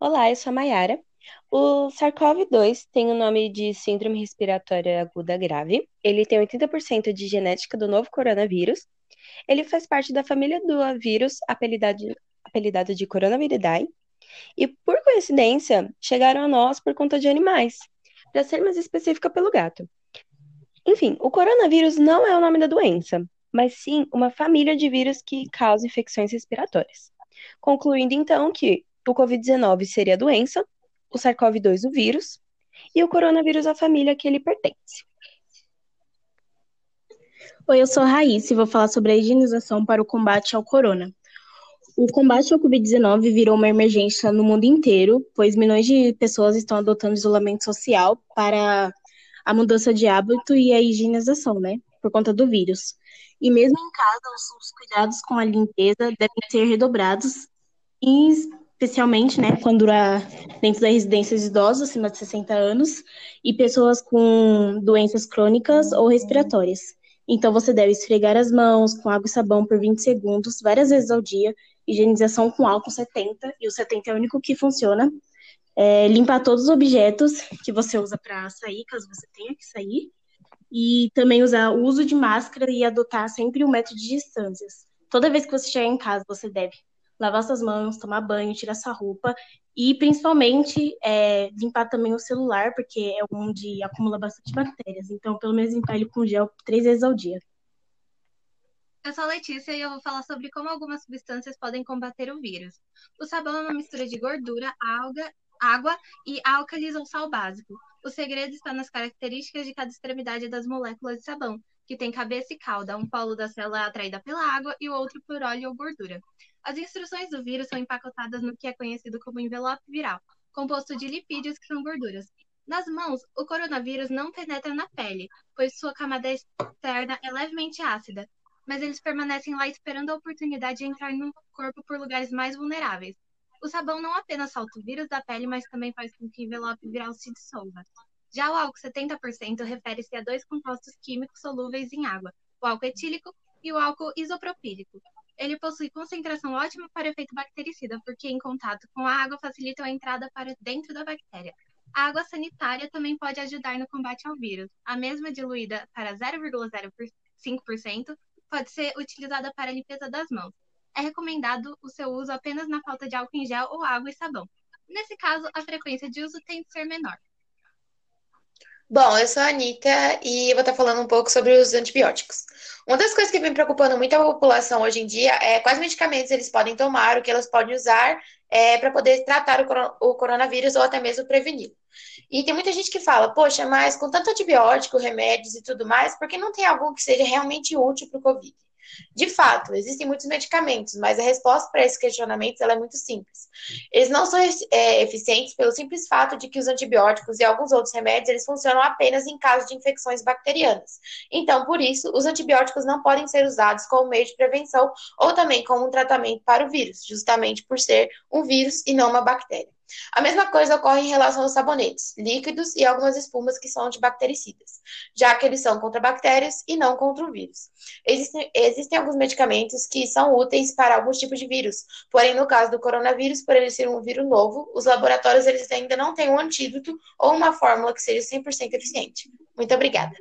Olá, eu sou a Mayara. O SARS-CoV-2 tem o nome de Síndrome Respiratória Aguda Grave. Ele tem 80% de genética do novo coronavírus. Ele faz parte da família do vírus apelidado, apelidado de Coronaviridae. E, por coincidência, chegaram a nós por conta de animais, para ser mais específica pelo gato. Enfim, o coronavírus não é o nome da doença, mas sim uma família de vírus que causa infecções respiratórias. Concluindo então que o Covid-19 seria a doença, o SARS-CoV-2 o vírus e o coronavírus a família que ele pertence. Oi, eu sou a Raíssa e vou falar sobre a higienização para o combate ao corona. O combate ao Covid-19 virou uma emergência no mundo inteiro, pois milhões de pessoas estão adotando isolamento social para a mudança de hábito e a higienização, né? Por conta do vírus. E mesmo em casa, os cuidados com a limpeza devem ser redobrados, especialmente, né, quando há dentro das residências idosos acima de 60 anos e pessoas com doenças crônicas ou respiratórias. Então, você deve esfregar as mãos com água e sabão por 20 segundos, várias vezes ao dia, higienização com álcool 70, e o 70 é o único que funciona. É, limpar todos os objetos que você usa para sair, caso você tenha que sair. E também usar o uso de máscara e adotar sempre um método de distâncias. Toda vez que você chegar em casa, você deve lavar suas mãos, tomar banho, tirar sua roupa e principalmente é, limpar também o celular, porque é onde acumula bastante bactérias. Então, pelo menos limpar ele com gel três vezes ao dia. Eu sou a Letícia e eu vou falar sobre como algumas substâncias podem combater o vírus. O sabão é uma mistura de gordura, alga, água e álcalis ou sal básico. O segredo está nas características de cada extremidade das moléculas de sabão, que tem cabeça e cauda. Um polo da célula atraída pela água e o outro por óleo ou gordura. As instruções do vírus são empacotadas no que é conhecido como envelope viral, composto de lipídios que são gorduras. Nas mãos, o coronavírus não penetra na pele, pois sua camada externa é levemente ácida, mas eles permanecem lá esperando a oportunidade de entrar no corpo por lugares mais vulneráveis. O sabão não apenas solta o vírus da pele, mas também faz com que o envelope viral se dissolva. Já o álcool 70% refere-se a dois compostos químicos solúveis em água, o álcool etílico e o álcool isopropílico. Ele possui concentração ótima para efeito bactericida, porque em contato com a água facilita a entrada para dentro da bactéria. A água sanitária também pode ajudar no combate ao vírus. A mesma diluída para 0,05% pode ser utilizada para a limpeza das mãos. É recomendado o seu uso apenas na falta de álcool em gel ou água e sabão. Nesse caso, a frequência de uso tem que ser menor. Bom, eu sou a Anitta e eu vou estar falando um pouco sobre os antibióticos. Uma das coisas que vem preocupando muito a população hoje em dia é quais medicamentos eles podem tomar, o que elas podem usar é, para poder tratar o, coronavírus ou até mesmo prevenir. E tem muita gente que fala, poxa, mas com tanto antibiótico, remédios e tudo mais, por que não tem algum que seja realmente útil para o Covid? De fato, existem muitos medicamentos, mas a resposta para esses questionamentos é muito simples. Eles não são é, eficientes pelo simples fato de que os antibióticos e alguns outros remédios eles funcionam apenas em caso de infecções bacterianas. Então, por isso, os antibióticos não podem ser usados como meio de prevenção ou também como um tratamento para o vírus, justamente por ser um vírus e não uma bactéria. A mesma coisa ocorre em relação aos sabonetes, líquidos e algumas espumas que são antibactericidas, já que eles são contra bactérias e não contra o vírus. Existem, existem alguns medicamentos que são úteis para alguns tipos de vírus, porém, no caso do coronavírus, por ele ser um vírus novo, os laboratórios eles ainda não têm um antídoto ou uma fórmula que seja 100% eficiente. Muito obrigada.